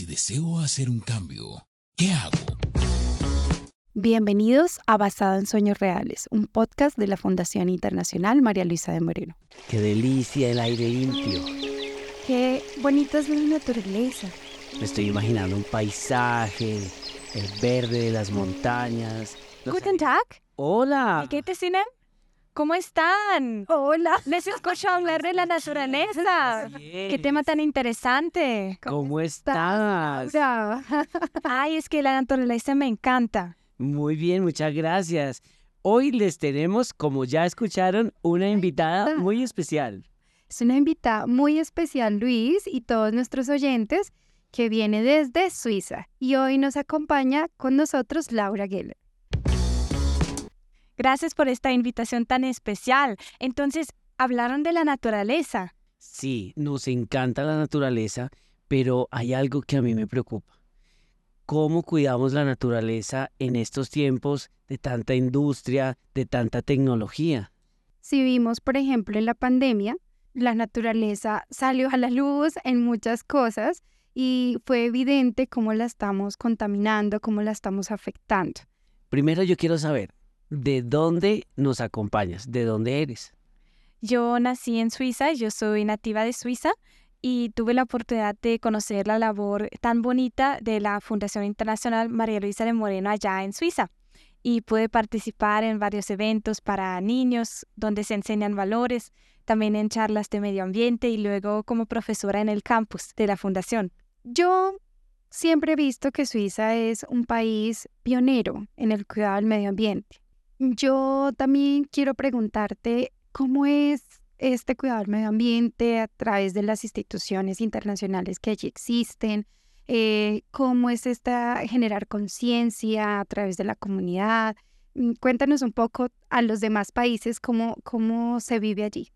si deseo hacer un cambio, ¿qué hago? Bienvenidos a Basado en Sueños Reales, un podcast de la Fundación Internacional María Luisa de Moreno. Qué delicia el aire limpio. Qué bonita es la naturaleza. Me estoy imaginando un paisaje, el verde de las montañas. los Guten Tag. Hola. ¿Qué te? ¿Cómo están? Hola. Les escucho hablar de la naturaleza. Qué tema tan interesante. ¿Cómo estás? Ay, es que la naturaleza me encanta. Muy bien, muchas gracias. Hoy les tenemos, como ya escucharon, una invitada muy especial. Es una invitada muy especial, Luis, y todos nuestros oyentes, que viene desde Suiza. Y hoy nos acompaña con nosotros Laura Geller. Gracias por esta invitación tan especial. Entonces, hablaron de la naturaleza. Sí, nos encanta la naturaleza, pero hay algo que a mí me preocupa. ¿Cómo cuidamos la naturaleza en estos tiempos de tanta industria, de tanta tecnología? Si vimos, por ejemplo, en la pandemia, la naturaleza salió a la luz en muchas cosas y fue evidente cómo la estamos contaminando, cómo la estamos afectando. Primero yo quiero saber, ¿de dónde nos acompañas? ¿De dónde eres? Yo nací en Suiza, yo soy nativa de Suiza y tuve la oportunidad de conocer la labor tan bonita de la Fundación Internacional María Luisa de Moreno allá en Suiza. Y pude participar en varios eventos para niños donde se enseñan valores, también en charlas de medio ambiente y luego como profesora en el campus de la fundación. Yo siempre he visto que Suiza es un país pionero en el cuidado del medio ambiente. Yo también quiero preguntarte cómo es este cuidado del medio ambiente a través de las instituciones internacionales que allí existen, eh, cómo es esta generar conciencia a través de la comunidad. Mm, Cuéntanos un poco a los demás países cómo, cómo se vive allí.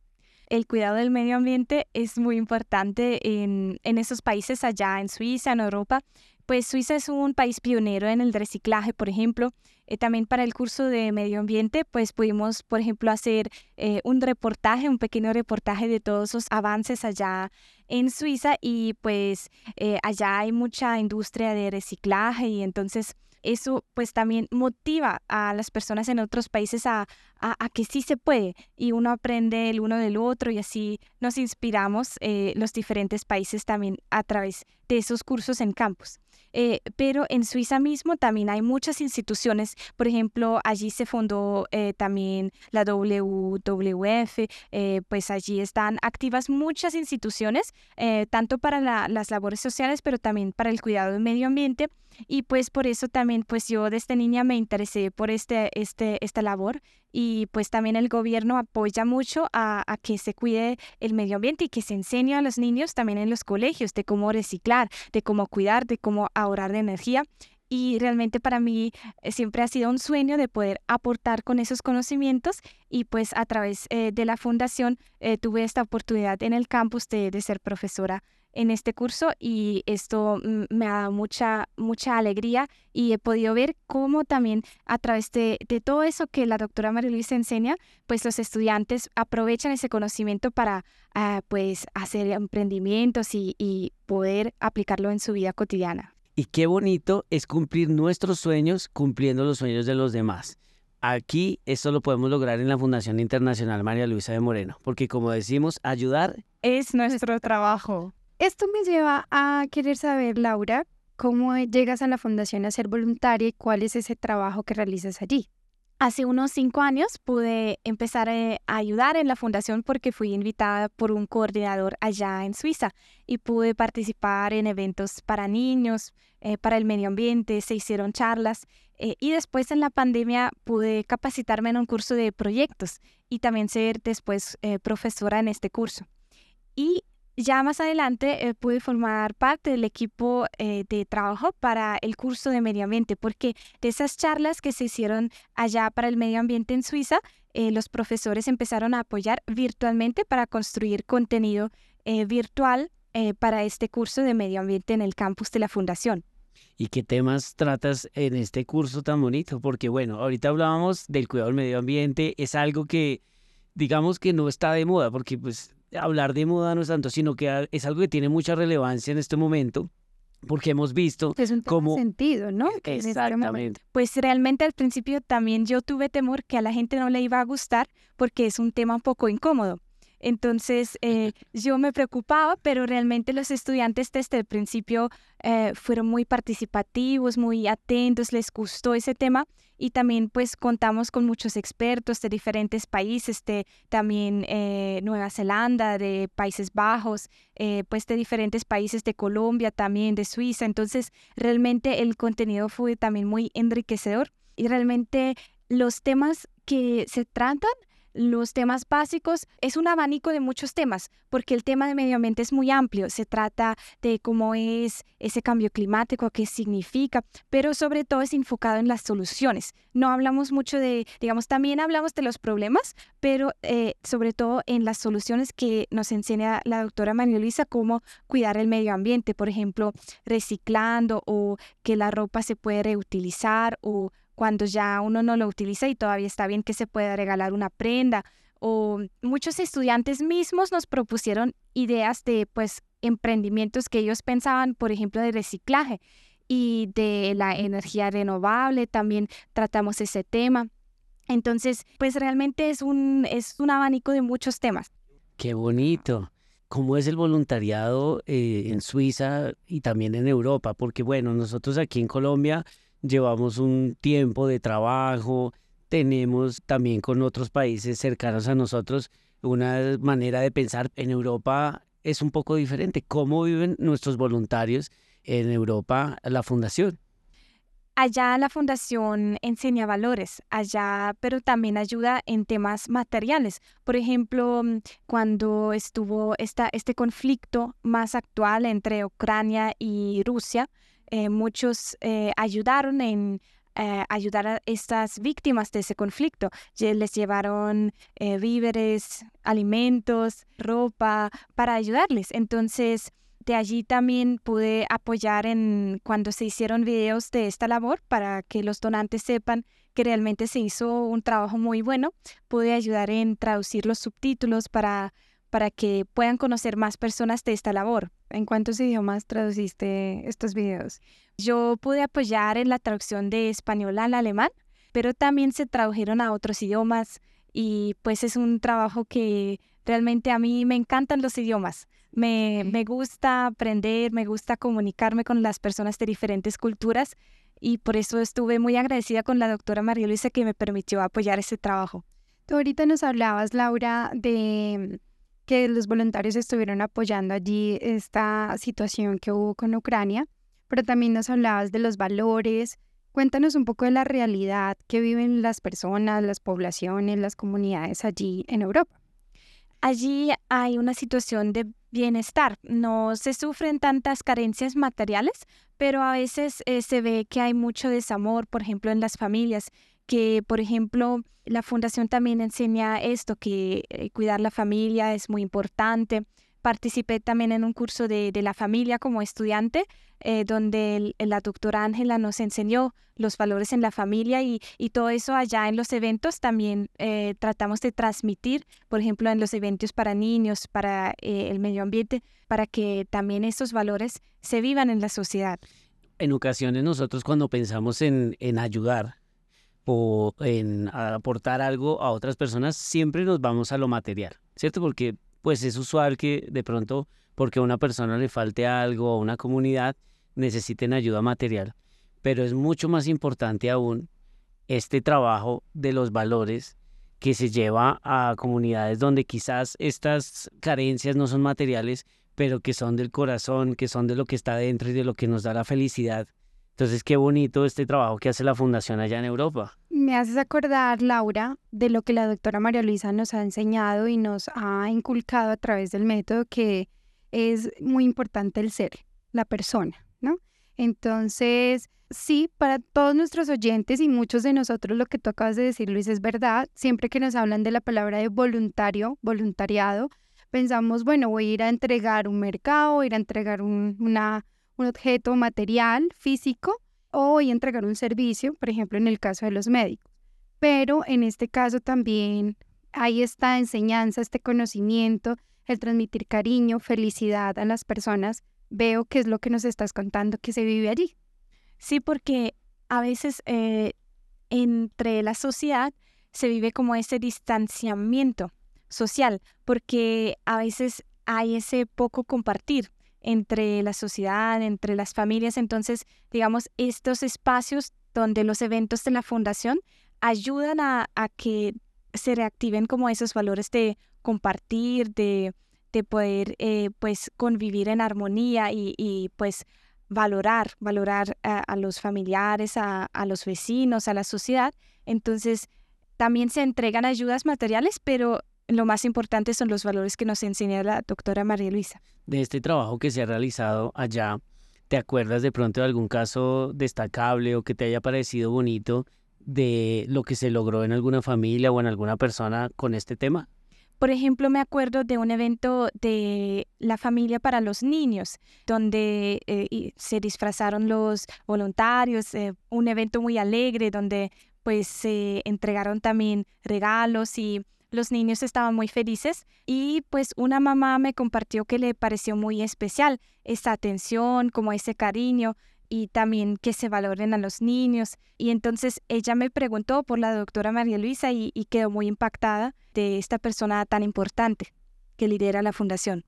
El cuidado del medio ambiente es muy importante en, en esos países allá, en Suiza, en Europa. Pues Suiza es un país pionero en el reciclaje, por ejemplo. Eh, también para el curso de medio ambiente, pues pudimos, por ejemplo, hacer eh, un reportaje, un pequeño reportaje de todos los avances allá en Suiza y pues eh, allá hay mucha industria de reciclaje y entonces eso pues también motiva a las personas en otros países a que sí se puede y uno aprende el uno del otro y así nos inspiramos eh, los diferentes países también a través de esos cursos en campus. Eh, pero en Suiza mismo también hay muchas instituciones, por ejemplo, allí se fundó eh, también la WWF, eh, pues allí están activas muchas instituciones, tanto para la- las labores sociales, pero también para el cuidado del medio ambiente. Y pues por eso también, pues yo desde niña me interesé por este, este, esta labor y pues también el gobierno apoya mucho a, que se cuide el medio ambiente y que se enseñe a los niños también en los colegios de cómo reciclar, de cómo cuidar, de cómo ahorrar de energía. Y realmente para mí eh, siempre ha sido un sueño de poder aportar con esos conocimientos y pues a través eh, de la fundación eh, tuve esta oportunidad en el campus de ser profesora en este curso y esto me ha dado mucha, mucha alegría y he podido ver cómo también a través de, de todo eso que la doctora María Luisa enseña, pues los estudiantes aprovechan ese conocimiento para ah, pues hacer emprendimientos y, y poder aplicarlo en su vida cotidiana. Y qué bonito es cumplir nuestros sueños cumpliendo los sueños de los demás. Aquí esto lo podemos lograr en la Fundación Internacional María Luisa de Moreno, porque como decimos, ayudar Es nuestro trabajo. Esto me lleva a querer saber, Laura, cómo llegas a la fundación a ser voluntaria y cuál es ese trabajo que realizas allí. Hace unos cinco años pude empezar eh, a ayudar en la fundación porque fui invitada por un coordinador allá en Suiza y pude participar en eventos para niños, eh, para el medio ambiente, se hicieron charlas eh, y después en la pandemia pude capacitarme en un curso de proyectos y también ser después profesora en este curso. Y ya más adelante eh, pude formar parte del equipo eh, de trabajo para el curso de medio ambiente, porque de esas charlas que se hicieron allá para el medio ambiente en Suiza, eh, los profesores empezaron a apoyar virtualmente para construir contenido virtual para este curso de medio ambiente en el campus de la fundación. ¿Y qué temas tratas en este curso tan bonito? Porque bueno, ahorita hablábamos del cuidado del medio ambiente, es algo que digamos que no está de moda, porque pues hablar de moda no es tanto, sino que a- es algo que tiene mucha relevancia en este momento. porque hemos visto es un como sentido, ¿no? Este exactamente. Pues realmente al principio también yo tuve temor que a la gente no le iba a gustar porque es un tema un poco incómodo. Entonces eh, yo me preocupaba, pero realmente los estudiantes desde el principio eh, fueron muy participativos, muy atentos, les gustó ese tema y también pues contamos con muchos expertos de diferentes países, de también eh, Nueva Zelanda, de Países Bajos, pues de diferentes países de Colombia, también de Suiza. Entonces realmente el contenido fue también muy enriquecedor y realmente los temas que se tratan los temas básicos es un abanico de muchos temas, porque el tema de medio ambiente es muy amplio. Se trata de cómo es ese cambio climático, qué significa, pero sobre todo es enfocado en las soluciones. No hablamos mucho de, digamos, también hablamos de los problemas, pero eh, sobre todo en las soluciones que nos enseña la doctora María Luisa, cómo cuidar el medio ambiente, por ejemplo, reciclando o que la ropa se puede reutilizar o cuando ya uno no lo utiliza y todavía está bien que se pueda regalar una prenda. O muchos estudiantes mismos nos propusieron ideas de pues emprendimientos que ellos pensaban, por ejemplo, de reciclaje y de la energía renovable, también tratamos ese tema. Entonces, pues realmente es un, es un abanico de muchos temas. Qué bonito. ¿Cómo es el voluntariado eh, en Suiza y también en Europa? Porque bueno, nosotros aquí en Colombia llevamos un tiempo de trabajo, tenemos también con otros países cercanos a nosotros una manera de pensar. En Europa es un poco diferente. ¿Cómo viven nuestros voluntarios en Europa, la fundación? Allá la fundación enseña valores, allá, pero también ayuda en temas materiales. Por ejemplo, cuando estuvo esta, este conflicto más actual entre Ucrania y Rusia, eh, muchos eh, ayudaron en eh, ayudar a estas víctimas de ese conflicto. Les llevaron víveres, alimentos, ropa para ayudarles. Entonces, de allí también pude apoyar en cuando se hicieron videos de esta labor para que los donantes sepan que realmente se hizo un trabajo muy bueno. Pude ayudar en traducir los subtítulos para para que puedan conocer más personas de esta labor. ¿En cuántos idiomas traduciste estos videos? Yo pude apoyar en la traducción de español al alemán, pero también se tradujeron a otros idiomas y pues es un trabajo que realmente a mí me encantan los idiomas. Me, me gusta aprender, me gusta comunicarme con las personas de diferentes culturas y por eso estuve muy agradecida con la doctora María Luisa que me permitió apoyar ese trabajo. Tú ahorita nos hablabas, Laura, de que los voluntarios estuvieron apoyando allí esta situación que hubo con Ucrania, pero también nos hablabas de los valores. Cuéntanos un poco de la realidad que viven las personas, las poblaciones, las comunidades allí en Europa. Allí hay una situación de bienestar. No se sufren tantas carencias materiales, pero a veces eh, se ve que hay mucho desamor, por ejemplo, en las familias que, por ejemplo, la fundación también enseña esto, que eh, cuidar la familia es muy importante. Participé también en un curso de, la familia como estudiante, eh, donde la doctora Ángela nos enseñó los valores en la familia y, todo eso allá en los eventos también eh, tratamos de transmitir, por ejemplo, en los eventos para niños, para el medio ambiente, para que también esos valores se vivan en la sociedad. En ocasiones nosotros cuando pensamos en, en ayudar, o en aportar algo a otras personas, siempre nos vamos a lo material, ¿cierto? Porque pues es usual que de pronto, porque a una persona le falte algo a una comunidad, necesiten ayuda material. Pero es mucho más importante aún este trabajo de los valores que se lleva a comunidades donde quizás estas carencias no son materiales, pero que son del corazón, que son de lo que está dentro y de lo que nos da la felicidad entonces, qué bonito este trabajo que hace la Fundación allá en Europa. Me haces acordar, Laura, de lo que la doctora María Luisa nos ha enseñado y nos ha inculcado a través del método, que es muy importante el ser, la persona, ¿no? Entonces, sí, para todos nuestros oyentes y muchos de nosotros lo que tú acabas de decir, Luis, es verdad. Siempre que nos hablan de la palabra de voluntario, voluntariado, pensamos, bueno, voy a ir a entregar un mercado, ir a entregar una un objeto material, físico, o y entregar un servicio, por ejemplo, en el caso de los médicos. Pero en este caso también hay esta enseñanza, este conocimiento, el transmitir cariño, felicidad a las personas veo que es lo que nos estás contando que se vive allí. Sí, porque a veces eh, entre la sociedad se vive como ese distanciamiento social, porque a veces hay ese poco compartir entre la sociedad, entre las familias. Entonces, digamos, estos espacios donde los eventos de la fundación ayudan a, que se reactiven como esos valores de compartir, de, de poder eh, pues convivir en armonía y, pues valorar, valorar a, los familiares, a, a, los vecinos, a la sociedad. Entonces, también se entregan ayudas materiales, pero lo más importante son los valores que nos enseña la doctora María Luisa. De este trabajo que se ha realizado allá, ¿te acuerdas de pronto de algún caso destacable o que te haya parecido bonito de lo que se logró en alguna familia o en alguna persona con este tema? Por ejemplo, me acuerdo de un evento de la familia para los niños, donde eh, se disfrazaron los voluntarios, eh, un evento muy alegre, donde pues se entregaron también regalos y los niños estaban muy felices y pues una mamá me compartió que le pareció muy especial esa atención, como ese cariño y también que se valoren a los niños. Y entonces ella me preguntó por la doctora María Luisa y, quedó muy impactada de esta persona tan importante que lidera la fundación.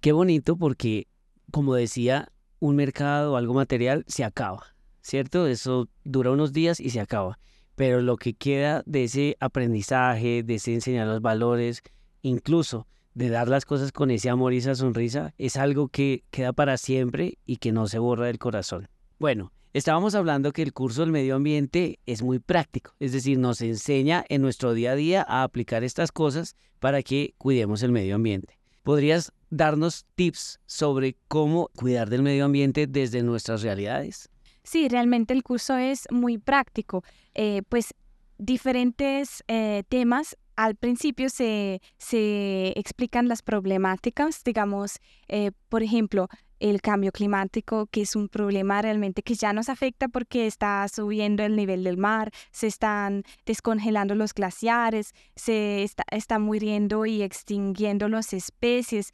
Qué bonito porque, como decía, un mercado o algo material se acaba, ¿cierto? Eso dura unos días y se acaba pero lo que queda de ese aprendizaje, de ese enseñar los valores, incluso de dar las cosas con ese amor y esa sonrisa, es algo que queda para siempre y que no se borra del corazón. Bueno, estábamos hablando que el curso del medio ambiente es muy práctico, es decir, nos enseña en nuestro día a día a aplicar estas cosas para que cuidemos el medio ambiente. ¿Podrías darnos tips sobre cómo cuidar del medio ambiente desde nuestras realidades? Sí, realmente el curso es muy práctico. Eh, pues diferentes eh, temas. Al principio se, se, explican las problemáticas, digamos, eh, por ejemplo, el cambio climático, que es un problema realmente que ya nos afecta porque está subiendo el nivel del mar, se están descongelando los glaciares, se está, está muriendo y extinguiendo las especies,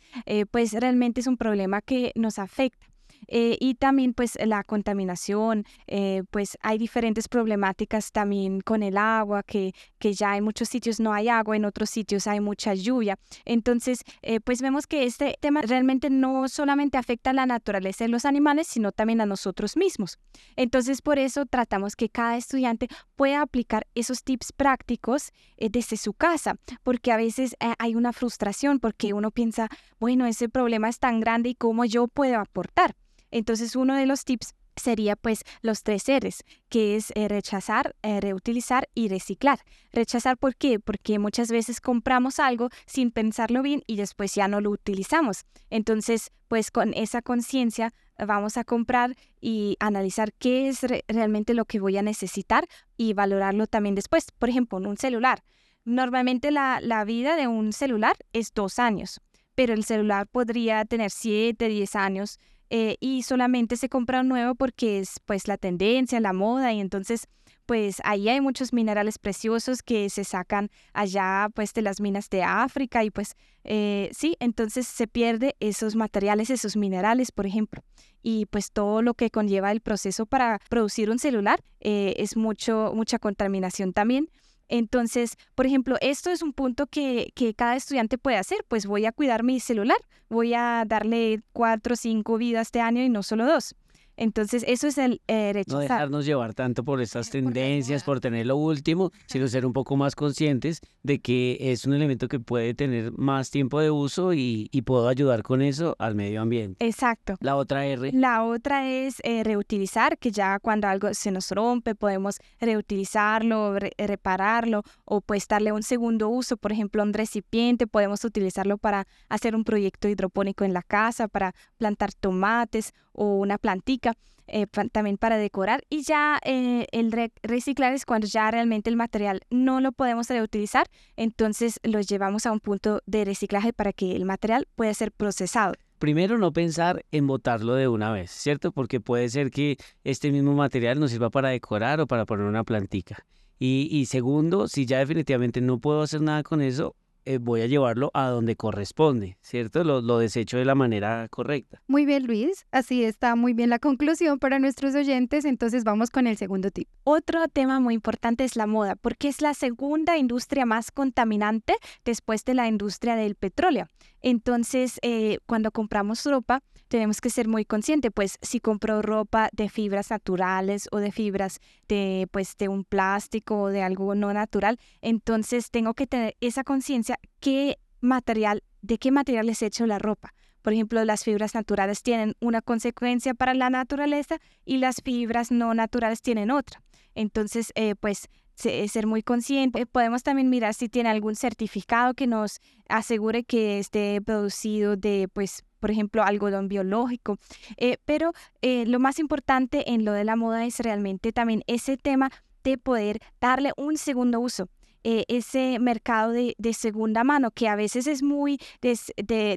pues realmente es un problema que nos afecta. Eh, y también pues la contaminación, eh, pues hay diferentes problemáticas también con el agua, que, que ya en muchos sitios no hay agua, en otros sitios hay mucha lluvia. Entonces, eh, pues vemos que este tema realmente no solamente afecta a la naturaleza de los animales, sino también a nosotros mismos. Entonces, por eso tratamos que cada estudiante pueda aplicar esos tips prácticos desde su casa, porque a veces hay una frustración porque uno piensa, bueno, ese problema es tan grande y cómo yo puedo aportar. Entonces, uno de los tips sería pues los tres R's, que es eh, rechazar, eh, reutilizar y reciclar. Rechazar, ¿por qué? Porque muchas veces compramos algo sin pensarlo bien y después ya no lo utilizamos. Entonces, pues con esa conciencia vamos a comprar y analizar qué es realmente lo que voy a necesitar y valorarlo también después. Por ejemplo, en un celular. Normalmente la, la vida de un celular es dos años, pero el celular podría tener siete, diez años eh, y solamente se compra un nuevo porque es pues la tendencia, la moda y entonces pues ahí hay muchos minerales preciosos que se sacan allá pues de las minas de África y pues eh, sí, entonces se pierde esos materiales, esos minerales, por ejemplo. Y pues todo lo que conlleva el proceso para producir un celular eh, es mucho, mucha contaminación también. Entonces, por ejemplo, esto es un punto que, que, cada estudiante puede hacer, pues voy a cuidar mi celular, voy a darle cuatro o cinco vidas este año y no solo dos. Entonces, eso es el eh, No dejarnos llevar tanto por estas tendencias, por tener lo último, sino ser un poco más conscientes de que es un elemento que puede tener más tiempo de uso y, puedo ayudar con eso al medio ambiente. Exacto. La otra R. La otra es eh, reutilizar, que ya cuando algo se nos rompe podemos reutilizarlo, repararlo o pues darle un segundo uso. Por ejemplo, un recipiente podemos utilizarlo para hacer un proyecto hidropónico en la casa, para plantar tomates o una plantica. Eh, también para decorar y ya eh, el reciclar es cuando ya realmente el material no lo podemos reutilizar, entonces lo llevamos a un punto de reciclaje para que el material pueda ser procesado. Primero, no pensar en botarlo de una vez, ¿cierto? Porque puede ser que este mismo material nos sirva para decorar o para poner una plantica. Y, y segundo, si ya definitivamente no puedo hacer nada con eso, eh, voy a llevarlo a donde corresponde, ¿cierto? Lo, lo desecho de la manera correcta. Muy bien, Luis. Así está muy bien la conclusión para nuestros oyentes. Entonces vamos con el segundo tip. Otro tema muy importante es la moda, porque es la segunda industria más contaminante después de la industria del petróleo. Entonces, eh, cuando compramos ropa, tenemos que ser muy conscientes, pues si compro ropa de fibras naturales o de fibras de, pues, de un plástico o de algo no natural, entonces tengo que tener esa conciencia qué material, de qué material es hecho la ropa. Por ejemplo, las fibras naturales tienen una consecuencia para la naturaleza y las fibras no naturales tienen otra. Entonces, eh, pues ser muy consciente. Podemos también mirar si tiene algún certificado que nos asegure que esté producido de, pues, por ejemplo, algodón biológico. Eh, pero eh, lo más importante en lo de la moda es realmente también ese tema de poder darle un segundo uso. Eh, ese mercado de, segunda mano que a veces es muy,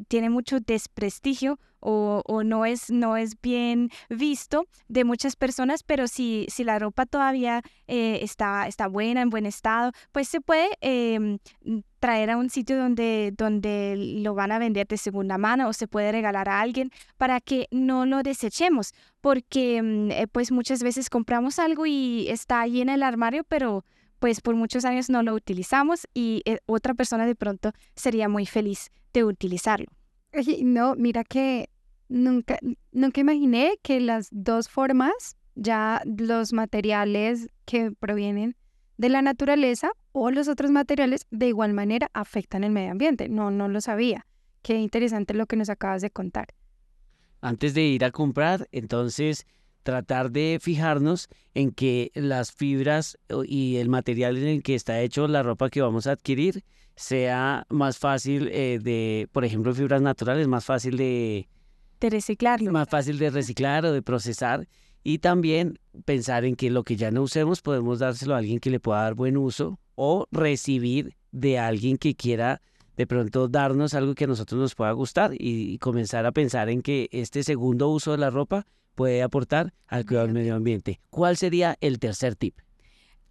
tiene mucho desprestigio o, no, es, no es bien visto de muchas personas, pero si, si la ropa todavía eh, está, está buena, en buen estado, pues se puede em, traer a un sitio donde, donde lo van a vender de segunda mano o se puede regalar a alguien para que no lo desechemos, porque mm, eh, pues muchas veces compramos algo y está ahí en el armario, pero pues por muchos años no lo utilizamos y eh, otra persona de pronto sería muy feliz de utilizarlo. No, mira que nunca, nunca imaginé que las dos formas, ya los materiales que provienen de la naturaleza o los otros materiales de igual manera afectan el medio ambiente. No, no lo sabía. Qué interesante lo que nos acabas de contar. Antes de ir a comprar, entonces tratar de fijarnos en que las fibras y el material en el que está hecho la ropa que vamos a adquirir sea más fácil eh, de, por ejemplo, fibras naturales, más fácil de, de reciclarlo. Más fácil de reciclar o de procesar. Y también pensar en que lo que ya no usemos podemos dárselo a alguien que le pueda dar buen uso o recibir de alguien que quiera de pronto darnos algo que a nosotros nos pueda gustar y comenzar a pensar en que este segundo uso de la ropa puede aportar al cuidado del medio ambiente. ¿Cuál sería el tercer tip?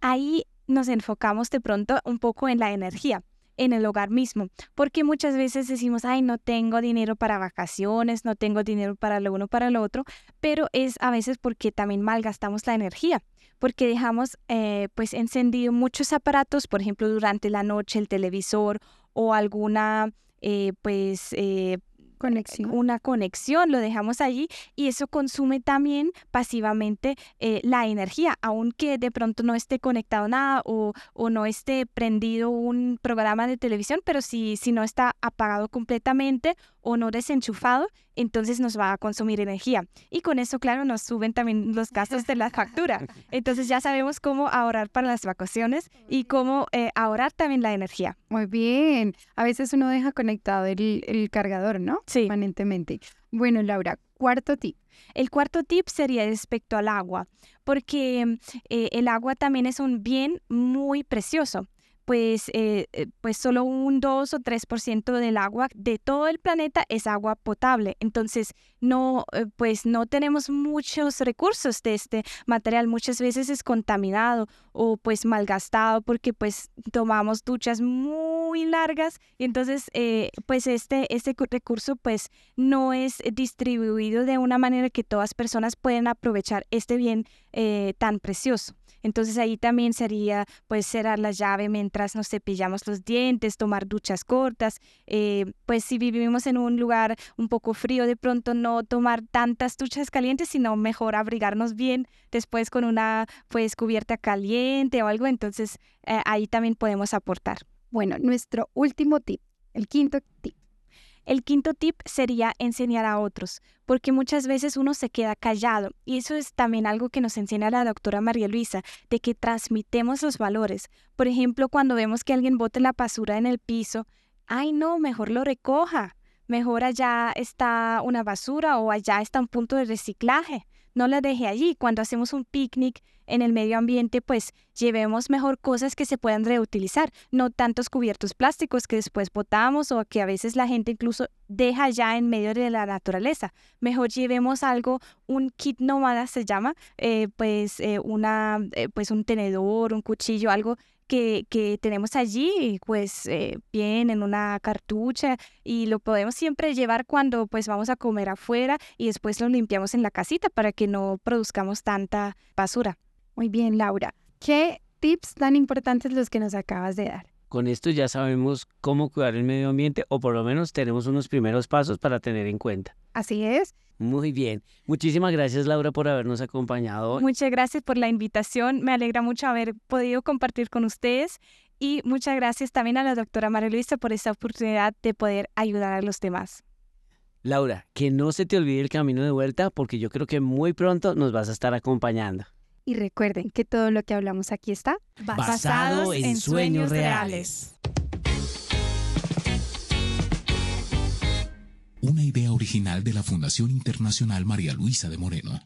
Ahí nos enfocamos de pronto un poco en la energía en el hogar mismo, porque muchas veces decimos, ay, no tengo dinero para vacaciones, no tengo dinero para lo uno, para lo otro, pero es a veces porque también malgastamos la energía, porque dejamos eh, pues encendido muchos aparatos, por ejemplo, durante la noche, el televisor o alguna eh, pues eh, conexión. una conexión, lo dejamos allí y eso consume también pasivamente eh, la energía, aunque de pronto no esté conectado nada o, o, no esté prendido un programa de televisión, pero si, si no está apagado completamente o no desenchufado, entonces nos va a consumir energía. Y con eso, claro, nos suben también los gastos de la factura. Entonces ya sabemos cómo ahorrar para las vacaciones y cómo eh, ahorrar también la energía. Muy bien. A veces uno deja conectado el, el cargador, ¿no? Sí. Permanentemente. Bueno, Laura, cuarto tip. El cuarto tip sería respecto al agua, porque eh, el agua también es un bien muy precioso pues, eh, eh, pues solo un 2 o 3% del agua de todo el planeta es agua potable. Entonces, no, eh, pues no tenemos muchos recursos de este material. Muchas veces es contaminado o pues malgastado porque pues tomamos duchas muy largas y entonces pues este, este recurso pues no es distribuido de una manera que todas personas pueden aprovechar este bien tan precioso. Entonces ahí también sería pues cerrar la llave nos cepillamos los dientes, tomar duchas cortas, eh, pues si vivimos en un lugar un poco frío, de pronto no tomar tantas duchas calientes, sino mejor abrigarnos bien después con una pues cubierta caliente o algo, entonces eh, ahí también podemos aportar. Bueno, nuestro último tip, el quinto tip. El quinto tip sería enseñar a otros, porque muchas veces uno se queda callado y eso es también algo que nos enseña la doctora María Luisa, de que transmitemos los valores. Por ejemplo, cuando vemos que alguien bote la basura en el piso, ay no, mejor lo recoja, mejor allá está una basura o allá está un punto de reciclaje no la deje allí. Cuando hacemos un picnic en el medio ambiente, pues llevemos mejor cosas que se puedan reutilizar, no tantos cubiertos plásticos que después botamos o que a veces la gente incluso deja ya en medio de la naturaleza. Mejor llevemos algo, un kit nómada se llama, eh, pues, eh, una, eh, pues un tenedor, un cuchillo, algo que, que tenemos allí, pues eh, bien en una cartucha y lo podemos siempre llevar cuando pues vamos a comer afuera y después lo limpiamos en la casita para que no produzcamos tanta basura. Muy bien, Laura. ¿Qué tips tan importantes los que nos acabas de dar? Con esto ya sabemos cómo cuidar el medio ambiente o por lo menos tenemos unos primeros pasos para tener en cuenta. Así es. Muy bien. Muchísimas gracias Laura por habernos acompañado. Muchas gracias por la invitación. Me alegra mucho haber podido compartir con ustedes y muchas gracias también a la doctora María Luisa por esta oportunidad de poder ayudar a los demás. Laura, que no se te olvide el camino de vuelta porque yo creo que muy pronto nos vas a estar acompañando. Y recuerden que todo lo que hablamos aquí está basado en sueños reales. Una idea original de la Fundación Internacional María Luisa de Moreno.